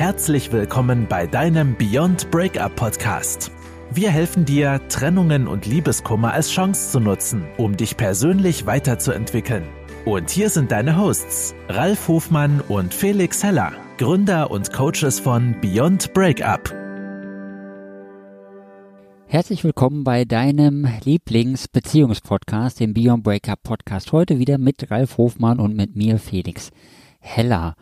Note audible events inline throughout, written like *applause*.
Herzlich willkommen bei deinem Beyond Breakup Podcast. Wir helfen dir, Trennungen und Liebeskummer als Chance zu nutzen, um dich persönlich weiterzuentwickeln. Und hier sind deine Hosts, Ralf Hofmann und Felix Heller, Gründer und Coaches von Beyond Breakup. Herzlich willkommen bei deinem Lieblingsbeziehungspodcast, dem Beyond Breakup Podcast. Heute wieder mit Ralf Hofmann und mit mir, Felix Heller.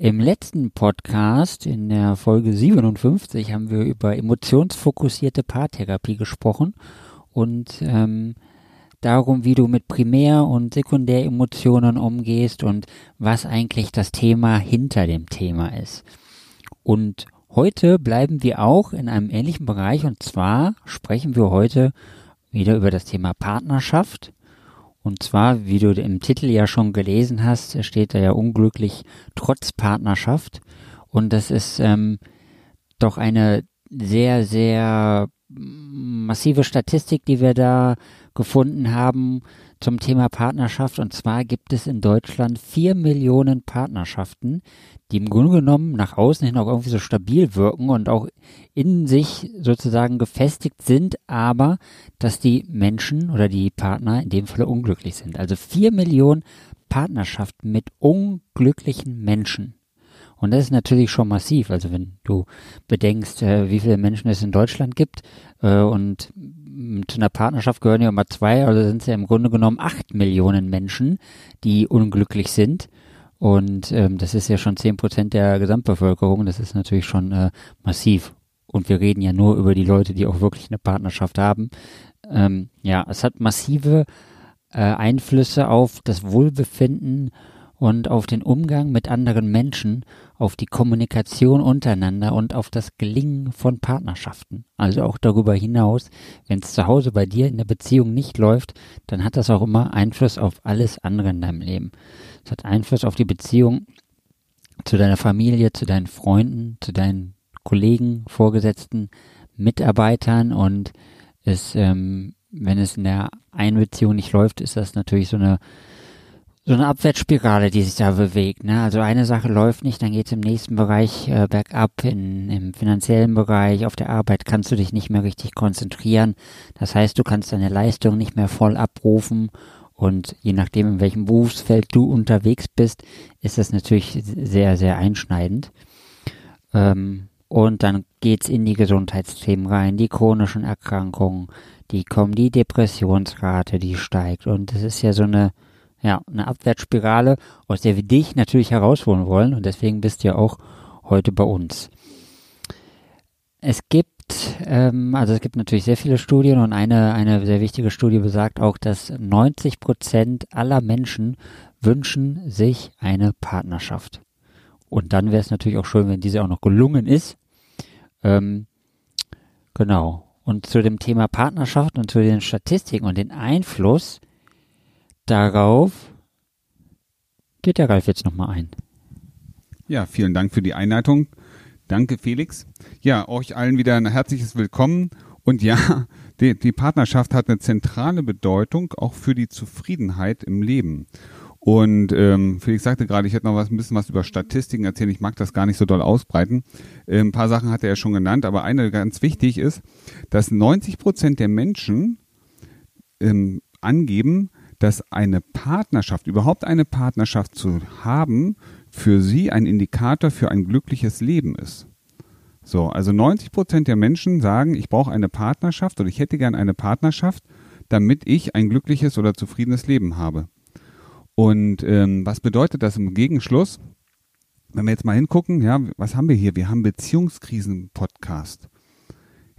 Im letzten Podcast, in der Folge 57, haben wir über emotionsfokussierte Paartherapie gesprochen und ähm, darum, wie du mit Primär- und Sekundäremotionen umgehst und was eigentlich das Thema hinter dem Thema ist. Und heute bleiben wir auch in einem ähnlichen Bereich und zwar sprechen wir heute wieder über das Thema Partnerschaft und zwar, wie du im Titel ja schon gelesen hast, steht da ja unglücklich trotz Partnerschaft. Und das ist ähm, doch eine sehr, sehr massive Statistik, die wir da gefunden haben zum Thema Partnerschaft. Und zwar gibt es in Deutschland vier Millionen Partnerschaften, die im Grunde genommen nach außen hin auch irgendwie so stabil wirken und auch in sich sozusagen gefestigt sind, aber dass die Menschen oder die Partner in dem Falle unglücklich sind. Also vier Millionen Partnerschaften mit unglücklichen Menschen. Und das ist natürlich schon massiv. Also wenn du bedenkst, äh, wie viele Menschen es in Deutschland gibt äh, und zu einer Partnerschaft gehören ja immer zwei, also sind es ja im Grunde genommen acht Millionen Menschen, die unglücklich sind. Und ähm, das ist ja schon zehn Prozent der Gesamtbevölkerung. Das ist natürlich schon äh, massiv. Und wir reden ja nur über die Leute, die auch wirklich eine Partnerschaft haben. Ähm, ja, es hat massive äh, Einflüsse auf das Wohlbefinden und auf den Umgang mit anderen Menschen, auf die Kommunikation untereinander und auf das Gelingen von Partnerschaften. Also auch darüber hinaus, wenn es zu Hause bei dir in der Beziehung nicht läuft, dann hat das auch immer Einfluss auf alles andere in deinem Leben. Es hat Einfluss auf die Beziehung zu deiner Familie, zu deinen Freunden, zu deinen Kollegen, Vorgesetzten, Mitarbeitern und es, ähm, wenn es in der einen Beziehung nicht läuft, ist das natürlich so eine so eine Abwärtsspirale, die sich da bewegt. Ne? Also eine Sache läuft nicht, dann geht es im nächsten Bereich äh, bergab, in, im finanziellen Bereich, auf der Arbeit kannst du dich nicht mehr richtig konzentrieren. Das heißt, du kannst deine Leistung nicht mehr voll abrufen und je nachdem, in welchem Berufsfeld du unterwegs bist, ist das natürlich sehr, sehr einschneidend. Ähm, und dann geht's in die Gesundheitsthemen rein, die chronischen Erkrankungen, die kommen, die Depressionsrate, die steigt. Und das ist ja so eine, ja, eine Abwärtsspirale, aus der wir dich natürlich herausholen wollen. Und deswegen bist du ja auch heute bei uns. Es gibt ähm, also es gibt natürlich sehr viele Studien und eine, eine sehr wichtige Studie besagt auch, dass 90 Prozent aller Menschen wünschen sich eine Partnerschaft. Und dann wäre es natürlich auch schön, wenn diese auch noch gelungen ist. Ähm, genau. Und zu dem Thema Partnerschaft und zu den Statistiken und den Einfluss darauf geht der Ralf jetzt nochmal ein. Ja, vielen Dank für die Einleitung. Danke, Felix. Ja, euch allen wieder ein herzliches Willkommen. Und ja, *laughs* die, die Partnerschaft hat eine zentrale Bedeutung auch für die Zufriedenheit im Leben. Und ähm, Felix sagte gerade, ich hätte noch was, ein bisschen was über Statistiken erzählen. Ich mag das gar nicht so doll ausbreiten. Äh, ein paar Sachen hat er schon genannt, aber eine ganz wichtig ist, dass 90 Prozent der Menschen ähm, angeben, dass eine Partnerschaft, überhaupt eine Partnerschaft zu haben, für sie ein Indikator für ein glückliches Leben ist. So, also 90 Prozent der Menschen sagen, ich brauche eine Partnerschaft oder ich hätte gern eine Partnerschaft, damit ich ein glückliches oder zufriedenes Leben habe. Und ähm, was bedeutet das im Gegenschluss? Wenn wir jetzt mal hingucken, ja, was haben wir hier? Wir haben Beziehungskrisen-Podcast.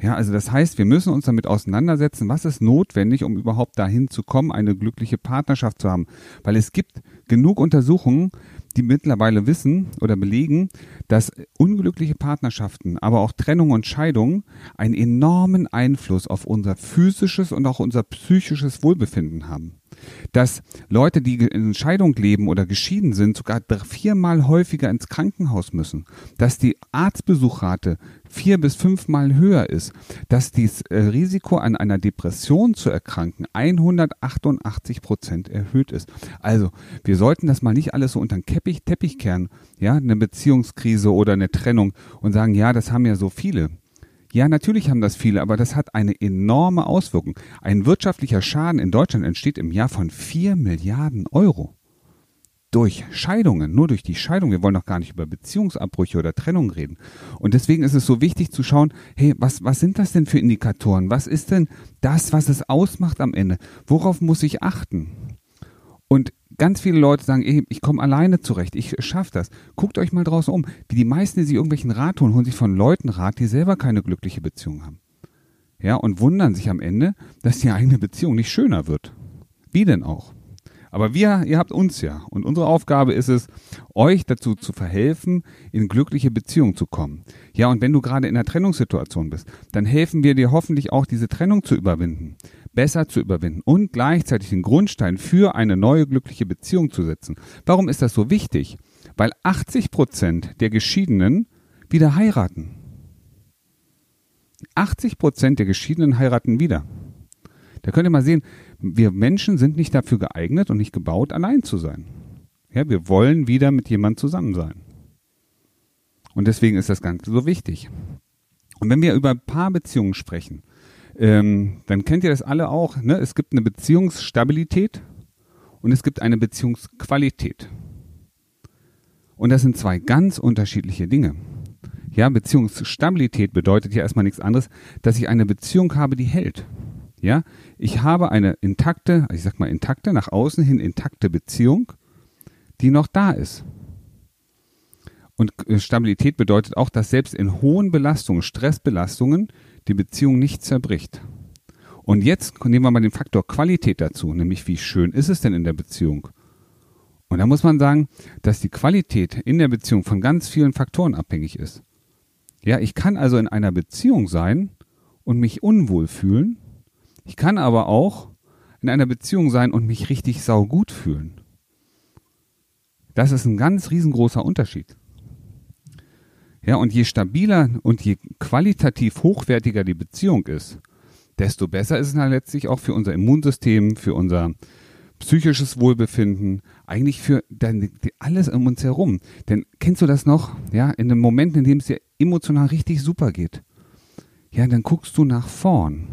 Ja, also das heißt, wir müssen uns damit auseinandersetzen, was ist notwendig, um überhaupt dahin zu kommen, eine glückliche Partnerschaft zu haben. Weil es gibt genug Untersuchungen, die mittlerweile wissen oder belegen, dass unglückliche Partnerschaften, aber auch Trennung und Scheidung einen enormen Einfluss auf unser physisches und auch unser psychisches Wohlbefinden haben. Dass Leute, die in Scheidung leben oder geschieden sind, sogar viermal häufiger ins Krankenhaus müssen, dass die Arztbesuchrate vier bis fünfmal höher ist, dass das äh, Risiko an einer Depression zu erkranken 188 Prozent erhöht ist. Also wir sollten das mal nicht alles so unter den Teppich, Teppich kehren, ja, eine Beziehungskrise oder eine Trennung und sagen, ja, das haben ja so viele. Ja, natürlich haben das viele, aber das hat eine enorme Auswirkung. Ein wirtschaftlicher Schaden in Deutschland entsteht im Jahr von vier Milliarden Euro. Durch Scheidungen, nur durch die Scheidung. Wir wollen doch gar nicht über Beziehungsabbrüche oder Trennung reden. Und deswegen ist es so wichtig zu schauen, hey, was, was sind das denn für Indikatoren? Was ist denn das, was es ausmacht am Ende? Worauf muss ich achten? Und ganz viele Leute sagen, ey, ich komme alleine zurecht, ich schaffe das. Guckt euch mal draußen um. Wie die meisten, die sich irgendwelchen Rat holen, holen sich von Leuten Rat, die selber keine glückliche Beziehung haben. Ja, und wundern sich am Ende, dass die eigene Beziehung nicht schöner wird. Wie denn auch? Aber wir, ihr habt uns ja. Und unsere Aufgabe ist es, euch dazu zu verhelfen, in glückliche Beziehungen zu kommen. Ja, und wenn du gerade in einer Trennungssituation bist, dann helfen wir dir hoffentlich auch, diese Trennung zu überwinden besser zu überwinden und gleichzeitig den Grundstein für eine neue glückliche Beziehung zu setzen. Warum ist das so wichtig? Weil 80 Prozent der Geschiedenen wieder heiraten. 80 Prozent der Geschiedenen heiraten wieder. Da könnt ihr mal sehen, wir Menschen sind nicht dafür geeignet und nicht gebaut, allein zu sein. Ja, wir wollen wieder mit jemandem zusammen sein. Und deswegen ist das Ganze so wichtig. Und wenn wir über Paarbeziehungen sprechen, ähm, dann kennt ihr das alle auch. Ne? Es gibt eine Beziehungsstabilität und es gibt eine Beziehungsqualität. Und das sind zwei ganz unterschiedliche Dinge. Ja, Beziehungsstabilität bedeutet ja erstmal nichts anderes, dass ich eine Beziehung habe, die hält. Ja, ich habe eine intakte, ich sag mal intakte, nach außen hin intakte Beziehung, die noch da ist. Und Stabilität bedeutet auch, dass selbst in hohen Belastungen, Stressbelastungen, die Beziehung nicht zerbricht. Und jetzt nehmen wir mal den Faktor Qualität dazu, nämlich wie schön ist es denn in der Beziehung? Und da muss man sagen, dass die Qualität in der Beziehung von ganz vielen Faktoren abhängig ist. Ja, ich kann also in einer Beziehung sein und mich unwohl fühlen. Ich kann aber auch in einer Beziehung sein und mich richtig saugut fühlen. Das ist ein ganz riesengroßer Unterschied. Ja, und je stabiler und je qualitativ hochwertiger die Beziehung ist, desto besser ist es dann letztlich auch für unser Immunsystem, für unser psychisches Wohlbefinden, eigentlich für alles um uns herum. Denn kennst du das noch? Ja, in dem Moment, in dem es dir emotional richtig super geht, ja, dann guckst du nach vorn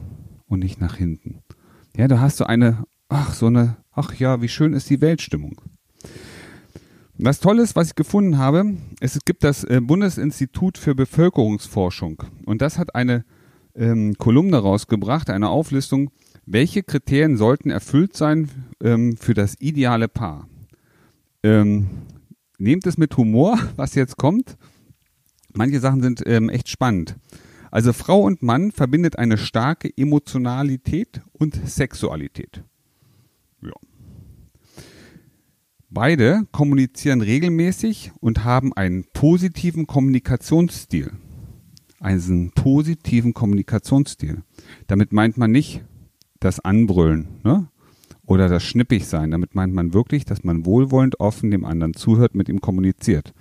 und nicht nach hinten. Ja, da hast du eine, ach, so eine, ach ja, wie schön ist die Weltstimmung. Was toll ist, was ich gefunden habe, es gibt das äh, Bundesinstitut für Bevölkerungsforschung und das hat eine ähm, Kolumne rausgebracht, eine Auflistung, welche Kriterien sollten erfüllt sein ähm, für das ideale Paar. Ähm, nehmt es mit Humor, *laughs* was jetzt kommt. Manche Sachen sind ähm, echt spannend. Also Frau und Mann verbindet eine starke Emotionalität und Sexualität. Ja. Beide kommunizieren regelmäßig und haben einen positiven Kommunikationsstil. Einen positiven Kommunikationsstil. Damit meint man nicht das Anbrüllen ne? oder das Schnippigsein. Damit meint man wirklich, dass man wohlwollend offen dem anderen zuhört, mit ihm kommuniziert.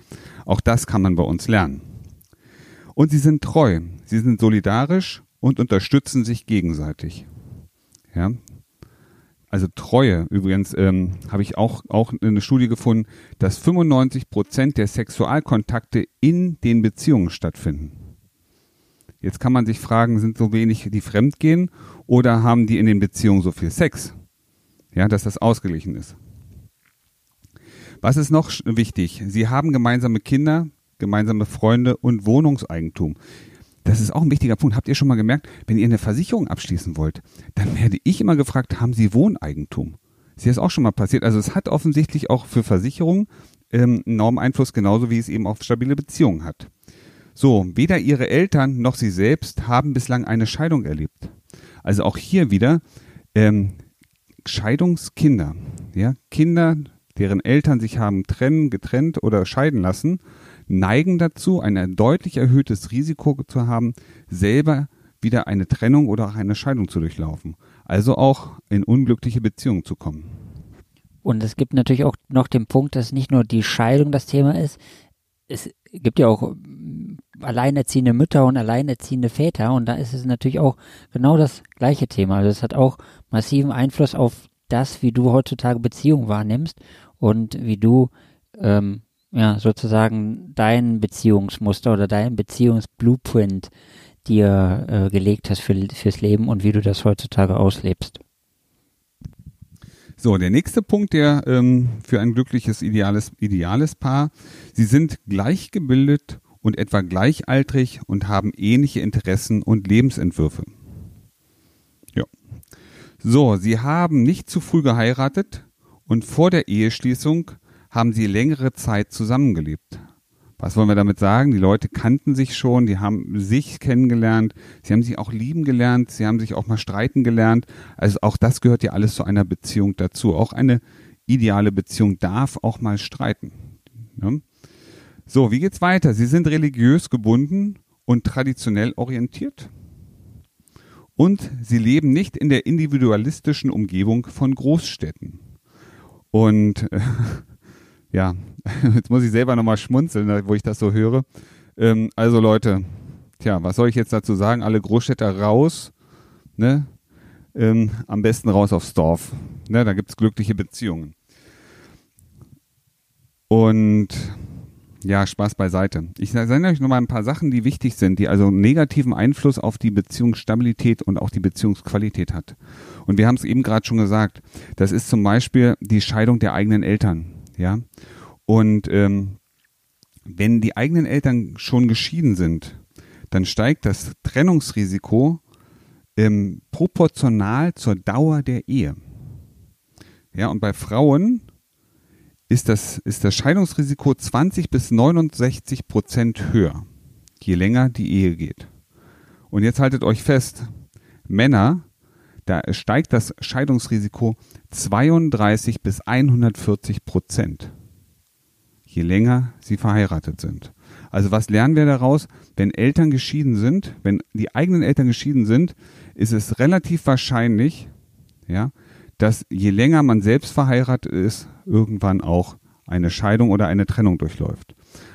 Auch das kann man bei uns lernen. Und sie sind treu, sie sind solidarisch und unterstützen sich gegenseitig. Ja, also Treue, übrigens ähm, habe ich auch, auch eine Studie gefunden, dass 95 Prozent der Sexualkontakte in den Beziehungen stattfinden. Jetzt kann man sich fragen, sind so wenig, die fremdgehen oder haben die in den Beziehungen so viel Sex? Ja, dass das ausgeglichen ist. Was ist noch wichtig? Sie haben gemeinsame Kinder, gemeinsame Freunde und Wohnungseigentum. Das ist auch ein wichtiger Punkt. Habt ihr schon mal gemerkt, wenn ihr eine Versicherung abschließen wollt, dann werde ich immer gefragt, haben Sie Wohneigentum? Ist dir das auch schon mal passiert? Also es hat offensichtlich auch für Versicherungen ähm, enormen Einfluss, genauso wie es eben auf stabile Beziehungen hat. So, weder ihre Eltern noch sie selbst haben bislang eine Scheidung erlebt. Also auch hier wieder ähm, Scheidungskinder, ja, Kinder, deren Eltern sich haben trennen, getrennt oder scheiden lassen, neigen dazu, ein deutlich erhöhtes Risiko zu haben, selber wieder eine Trennung oder auch eine Scheidung zu durchlaufen. also auch in unglückliche Beziehungen zu kommen. Und es gibt natürlich auch noch den Punkt, dass nicht nur die Scheidung das Thema ist, es gibt ja auch mm, alleinerziehende Mütter und alleinerziehende Väter und da ist es natürlich auch genau das gleiche Thema. Also es hat auch massiven Einfluss auf das, wie du heutzutage Beziehungen wahrnimmst und wie du ähm, ja sozusagen dein Beziehungsmuster oder dein Beziehungsblueprint dir äh, gelegt hast für, fürs Leben und wie du das heutzutage auslebst. So, der nächste Punkt, der ähm, für ein glückliches, ideales, ideales Paar, sie sind gleichgebildet und etwa gleichaltrig und haben ähnliche Interessen und Lebensentwürfe. Ja. So, sie haben nicht zu früh geheiratet und vor der Eheschließung haben sie längere Zeit zusammengelebt. Was wollen wir damit sagen? Die Leute kannten sich schon, die haben sich kennengelernt, sie haben sich auch lieben gelernt, sie haben sich auch mal streiten gelernt. Also auch das gehört ja alles zu einer Beziehung dazu. Auch eine ideale Beziehung darf auch mal streiten. Ja? So, wie geht's weiter? Sie sind religiös gebunden und traditionell orientiert. Und sie leben nicht in der individualistischen Umgebung von Großstädten. Und äh, ja, *laughs* jetzt muss ich selber nochmal schmunzeln, wo ich das so höre. Ähm, also Leute, tja, was soll ich jetzt dazu sagen? Alle Großstädter raus, ne? Ähm, am besten raus aufs Dorf. Ne? Da gibt's glückliche Beziehungen. Und ja, Spaß beiseite. Ich sage euch nochmal ein paar Sachen, die wichtig sind, die also negativen Einfluss auf die Beziehungsstabilität und auch die Beziehungsqualität hat. Und wir haben es eben gerade schon gesagt. Das ist zum Beispiel die Scheidung der eigenen Eltern. Ja. Und ähm, wenn die eigenen Eltern schon geschieden sind, dann steigt das Trennungsrisiko ähm, proportional zur Dauer der Ehe. Ja, und bei Frauen ist das, ist das Scheidungsrisiko 20 bis 69 Prozent höher, je länger die Ehe geht. Und jetzt haltet euch fest, Männer, da steigt das Scheidungsrisiko 32 bis 140 Prozent, je länger sie verheiratet sind. Also was lernen wir daraus? Wenn Eltern geschieden sind, wenn die eigenen Eltern geschieden sind, ist es relativ wahrscheinlich, ja, dass je länger man selbst verheiratet ist, irgendwann auch eine Scheidung oder eine Trennung durchläuft.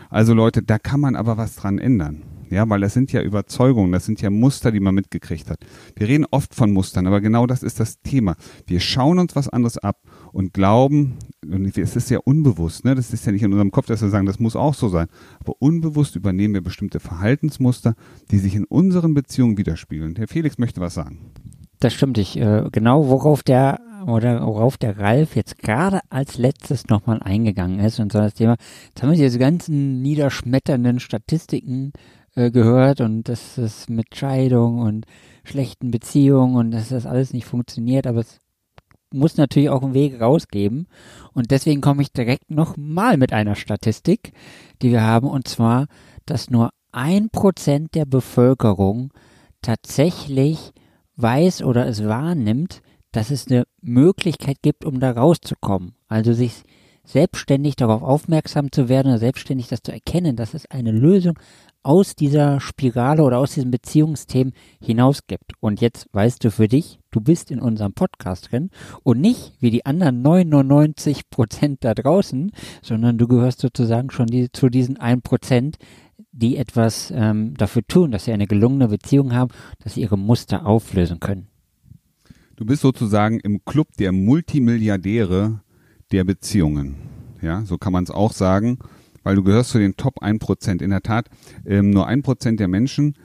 Also Leute, da kann man aber was dran ändern. Ja, weil das sind ja Überzeugungen, das sind ja Muster, die man mitgekriegt hat. Wir reden oft von Mustern, aber genau das ist das Thema. Wir schauen uns was anderes ab und glauben, und es ist ja unbewusst, ne? das ist ja nicht in unserem Kopf, dass wir sagen, das muss auch so sein. Aber unbewusst übernehmen wir bestimmte Verhaltensmuster, die sich in unseren Beziehungen widerspiegeln. Herr Felix möchte was sagen. Das stimmt. Ich, äh, genau worauf der oder worauf der Ralf jetzt gerade als letztes nochmal eingegangen ist und so das Thema, jetzt haben wir diese ganzen niederschmetternden Statistiken äh, gehört und dass es mit Scheidung und schlechten Beziehungen und dass das alles nicht funktioniert, aber es muss natürlich auch einen Weg rausgeben und deswegen komme ich direkt nochmal mit einer Statistik, die wir haben und zwar, dass nur ein Prozent der Bevölkerung tatsächlich weiß oder es wahrnimmt, dass es eine Möglichkeit gibt, um da rauszukommen. Also sich selbstständig darauf aufmerksam zu werden oder selbstständig das zu erkennen, dass es eine Lösung aus dieser Spirale oder aus diesem Beziehungsthemen hinaus gibt. Und jetzt weißt du für dich, du bist in unserem Podcast drin und nicht wie die anderen 99 Prozent da draußen, sondern du gehörst sozusagen schon die, zu diesen 1 Prozent, die etwas ähm, dafür tun, dass sie eine gelungene Beziehung haben, dass sie ihre Muster auflösen können. Du bist sozusagen im Club der Multimilliardäre der Beziehungen. Ja, so kann man es auch sagen, weil du gehörst zu den Top 1%. In der Tat, ähm, nur 1% der Menschen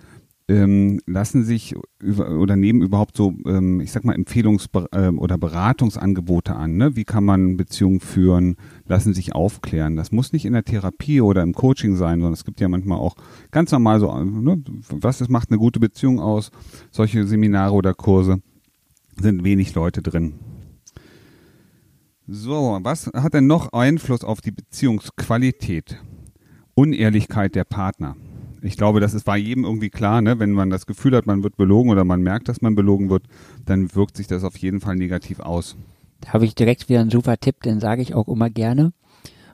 ähm, lassen sich über, oder nehmen überhaupt so, ähm, ich sag mal, Empfehlungs- äh, oder Beratungsangebote an. Ne? Wie kann man Beziehungen führen, lassen sich aufklären. Das muss nicht in der Therapie oder im Coaching sein, sondern es gibt ja manchmal auch ganz normal so, ne? was es macht eine gute Beziehung aus, solche Seminare oder Kurse sind wenig Leute drin. So, was hat denn noch Einfluss auf die Beziehungsqualität? Unehrlichkeit der Partner. Ich glaube, das ist bei jedem irgendwie klar, ne? wenn man das Gefühl hat, man wird belogen oder man merkt, dass man belogen wird, dann wirkt sich das auf jeden Fall negativ aus. Da habe ich direkt wieder einen super Tipp, den sage ich auch immer gerne.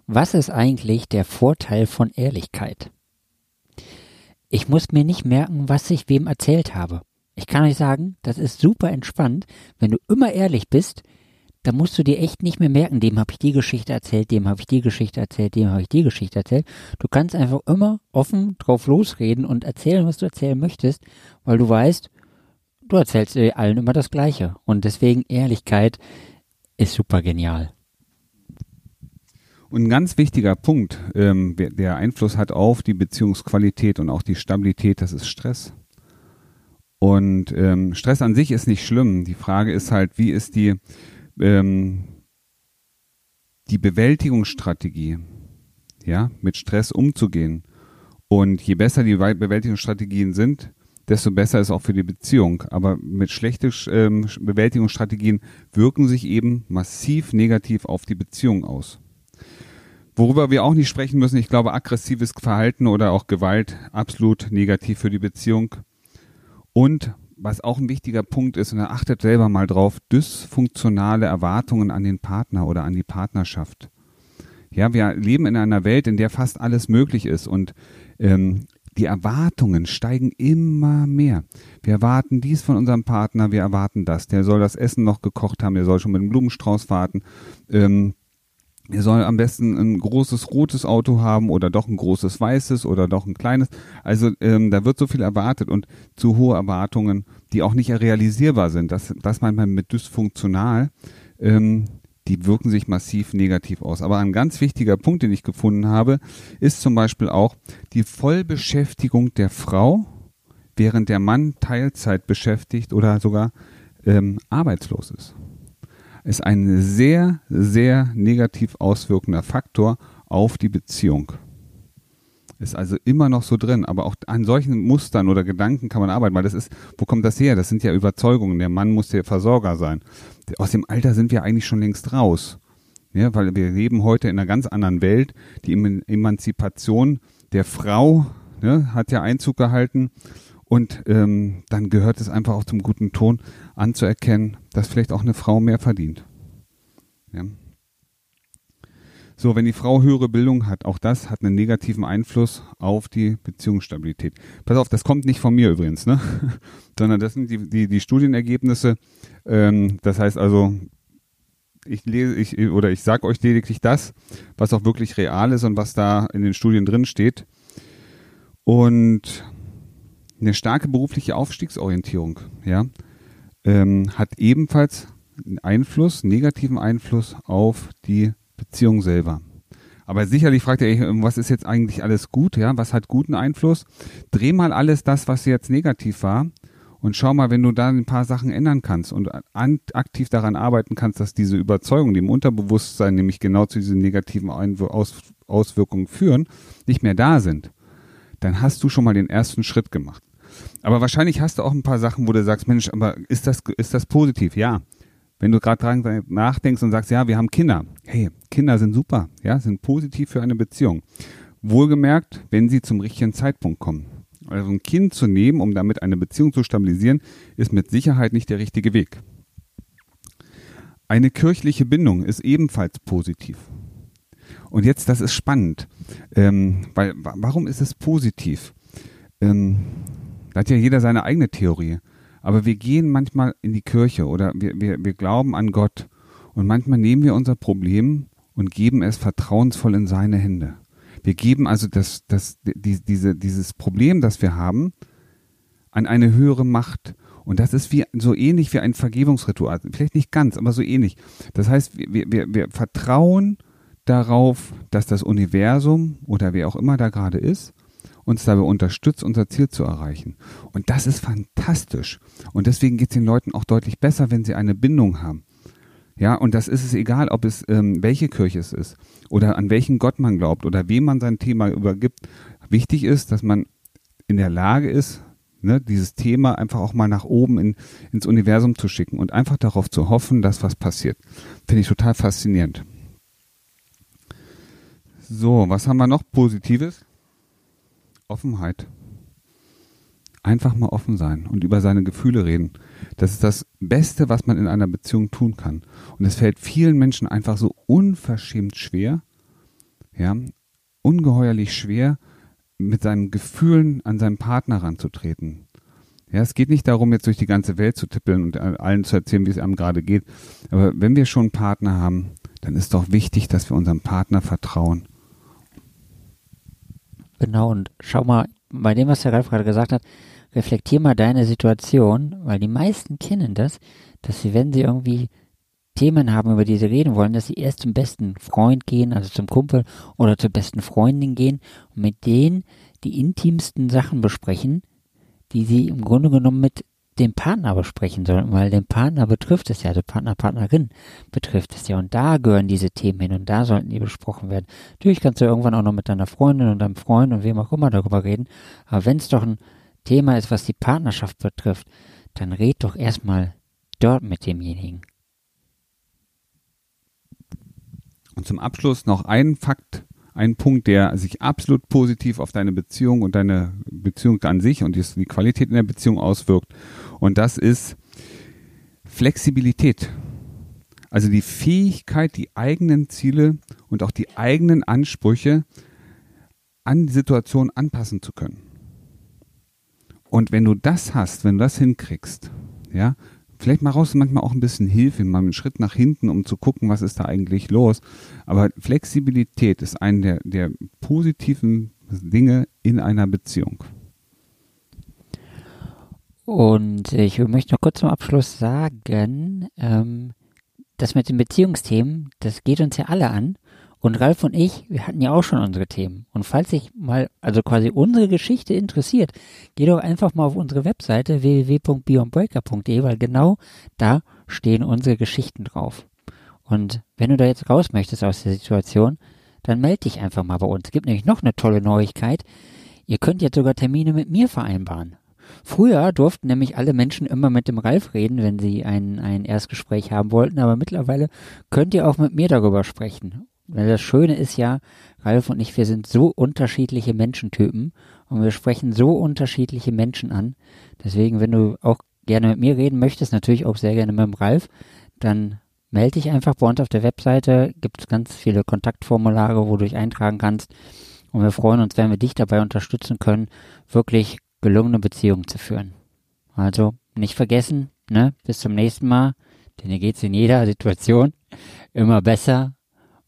Was ist eigentlich der Vorteil von Ehrlichkeit? Ich muss mir nicht merken, was ich wem erzählt habe. Ich kann euch sagen, das ist super entspannt. Wenn du immer ehrlich bist, dann musst du dir echt nicht mehr merken, dem habe ich die Geschichte erzählt, dem habe ich die Geschichte erzählt, dem habe ich die Geschichte erzählt. Du kannst einfach immer offen drauf losreden und erzählen, was du erzählen möchtest, weil du weißt, du erzählst allen immer das Gleiche. Und deswegen Ehrlichkeit ist super genial. Und ein ganz wichtiger Punkt, ähm, der Einfluss hat auf die Beziehungsqualität und auch die Stabilität, das ist Stress. Und ähm, Stress an sich ist nicht schlimm. Die Frage ist halt, wie ist die, ähm, die Bewältigungsstrategie, ja, mit Stress umzugehen. Und je besser die Bewältigungsstrategien sind, desto besser ist auch für die Beziehung. Aber mit schlechten ähm, Bewältigungsstrategien wirken sich eben massiv negativ auf die Beziehung aus. Worüber wir auch nicht sprechen müssen, ich glaube, aggressives Verhalten oder auch Gewalt absolut negativ für die Beziehung. Und was auch ein wichtiger Punkt ist, und da achtet selber mal drauf, dysfunktionale Erwartungen an den Partner oder an die Partnerschaft. Ja, wir leben in einer Welt, in der fast alles möglich ist und ähm, die Erwartungen steigen immer mehr. Wir erwarten dies von unserem Partner, wir erwarten das. Der soll das Essen noch gekocht haben, der soll schon mit dem Blumenstrauß warten. Ähm, er soll am besten ein großes rotes Auto haben oder doch ein großes weißes oder doch ein kleines. Also ähm, da wird so viel erwartet und zu hohe Erwartungen, die auch nicht realisierbar sind. Das, das meint man mit dysfunktional. Ähm, die wirken sich massiv negativ aus. Aber ein ganz wichtiger Punkt, den ich gefunden habe, ist zum Beispiel auch die Vollbeschäftigung der Frau, während der Mann Teilzeit beschäftigt oder sogar ähm, arbeitslos ist ist ein sehr, sehr negativ auswirkender Faktor auf die Beziehung. Ist also immer noch so drin, aber auch an solchen Mustern oder Gedanken kann man arbeiten, weil das ist, wo kommt das her? Das sind ja Überzeugungen. Der Mann muss der Versorger sein. Aus dem Alter sind wir eigentlich schon längst raus. Ja, weil wir leben heute in einer ganz anderen Welt. Die Emanzipation der Frau ne, hat ja Einzug gehalten und ähm, dann gehört es einfach auch zum guten Ton anzuerkennen, dass vielleicht auch eine Frau mehr verdient. Ja. So, wenn die Frau höhere Bildung hat, auch das hat einen negativen Einfluss auf die Beziehungsstabilität. Pass auf, das kommt nicht von mir übrigens, ne? *laughs* sondern das sind die, die, die Studienergebnisse. Ähm, das heißt also, ich lese ich, oder ich sage euch lediglich das, was auch wirklich real ist und was da in den Studien drin steht. Und eine starke berufliche Aufstiegsorientierung, ja, ähm, hat ebenfalls einen Einfluss, negativen Einfluss auf die Beziehung selber. Aber sicherlich fragt ihr, was ist jetzt eigentlich alles gut, ja? Was hat guten Einfluss? Dreh mal alles das, was jetzt negativ war und schau mal, wenn du da ein paar Sachen ändern kannst und aktiv daran arbeiten kannst, dass diese Überzeugungen, die im Unterbewusstsein nämlich genau zu diesen negativen Auswirkungen führen, nicht mehr da sind, dann hast du schon mal den ersten Schritt gemacht. Aber wahrscheinlich hast du auch ein paar Sachen, wo du sagst, Mensch, aber ist das, ist das positiv? Ja. Wenn du gerade nachdenkst und sagst, ja, wir haben Kinder. Hey, Kinder sind super, ja, sind positiv für eine Beziehung. Wohlgemerkt, wenn sie zum richtigen Zeitpunkt kommen. Also ein Kind zu nehmen, um damit eine Beziehung zu stabilisieren, ist mit Sicherheit nicht der richtige Weg. Eine kirchliche Bindung ist ebenfalls positiv. Und jetzt, das ist spannend, ähm, weil warum ist es positiv? Ähm, da hat ja jeder seine eigene Theorie. Aber wir gehen manchmal in die Kirche oder wir, wir, wir glauben an Gott und manchmal nehmen wir unser Problem und geben es vertrauensvoll in seine Hände. Wir geben also das, das, die, diese, dieses Problem, das wir haben, an eine höhere Macht. Und das ist wie, so ähnlich wie ein Vergebungsritual. Vielleicht nicht ganz, aber so ähnlich. Das heißt, wir, wir, wir vertrauen darauf, dass das Universum oder wer auch immer da gerade ist, uns dabei unterstützt, unser Ziel zu erreichen. Und das ist fantastisch. Und deswegen geht es den Leuten auch deutlich besser, wenn sie eine Bindung haben. Ja, und das ist es egal, ob es ähm, welche Kirche es ist oder an welchen Gott man glaubt oder wem man sein Thema übergibt. Wichtig ist, dass man in der Lage ist, ne, dieses Thema einfach auch mal nach oben in, ins Universum zu schicken und einfach darauf zu hoffen, dass was passiert. Finde ich total faszinierend. So, was haben wir noch Positives? Offenheit. Einfach mal offen sein und über seine Gefühle reden. Das ist das Beste, was man in einer Beziehung tun kann. Und es fällt vielen Menschen einfach so unverschämt schwer, ja, ungeheuerlich schwer, mit seinen Gefühlen an seinen Partner ranzutreten. Ja, es geht nicht darum, jetzt durch die ganze Welt zu tippeln und allen zu erzählen, wie es einem gerade geht. Aber wenn wir schon einen Partner haben, dann ist doch wichtig, dass wir unserem Partner vertrauen. Genau, und schau mal, bei dem, was der Ralf gerade gesagt hat, reflektier mal deine Situation, weil die meisten kennen das, dass sie, wenn sie irgendwie Themen haben, über die sie reden wollen, dass sie erst zum besten Freund gehen, also zum Kumpel oder zur besten Freundin gehen und mit denen die intimsten Sachen besprechen, die sie im Grunde genommen mit dem Partner besprechen sollten, weil den Partner betrifft es ja, der Partner, Partnerin betrifft es ja und da gehören diese Themen hin und da sollten die besprochen werden. Natürlich kannst du irgendwann auch noch mit deiner Freundin und deinem Freund und wem auch immer darüber reden, aber wenn es doch ein Thema ist, was die Partnerschaft betrifft, dann red doch erstmal dort mit demjenigen. Und zum Abschluss noch ein Fakt, ein Punkt, der sich absolut positiv auf deine Beziehung und deine Beziehung an sich und die Qualität in der Beziehung auswirkt. Und das ist Flexibilität. Also die Fähigkeit, die eigenen Ziele und auch die eigenen Ansprüche an die Situation anpassen zu können. Und wenn du das hast, wenn du das hinkriegst, ja, Vielleicht mal raus manchmal auch ein bisschen Hilfe, mal einen Schritt nach hinten, um zu gucken, was ist da eigentlich los. Aber Flexibilität ist eine der, der positiven Dinge in einer Beziehung. Und ich möchte noch kurz zum Abschluss sagen, ähm, das mit den Beziehungsthemen, das geht uns ja alle an. Und Ralf und ich, wir hatten ja auch schon unsere Themen. Und falls sich mal, also quasi unsere Geschichte interessiert, geh doch einfach mal auf unsere Webseite www.beyondbreaker.de, weil genau da stehen unsere Geschichten drauf. Und wenn du da jetzt raus möchtest aus der Situation, dann melde dich einfach mal bei uns. Es gibt nämlich noch eine tolle Neuigkeit. Ihr könnt jetzt sogar Termine mit mir vereinbaren. Früher durften nämlich alle Menschen immer mit dem Ralf reden, wenn sie ein, ein Erstgespräch haben wollten, aber mittlerweile könnt ihr auch mit mir darüber sprechen. Das Schöne ist ja, Ralf und ich, wir sind so unterschiedliche Menschentypen und wir sprechen so unterschiedliche Menschen an. Deswegen, wenn du auch gerne mit mir reden möchtest, natürlich auch sehr gerne mit dem Ralf, dann melde dich einfach bei uns auf der Webseite. Gibt es ganz viele Kontaktformulare, wo du dich eintragen kannst. Und wir freuen uns, wenn wir dich dabei unterstützen können, wirklich gelungene Beziehungen zu führen. Also nicht vergessen, ne? Bis zum nächsten Mal, denn hier geht's in jeder *laughs* Situation immer besser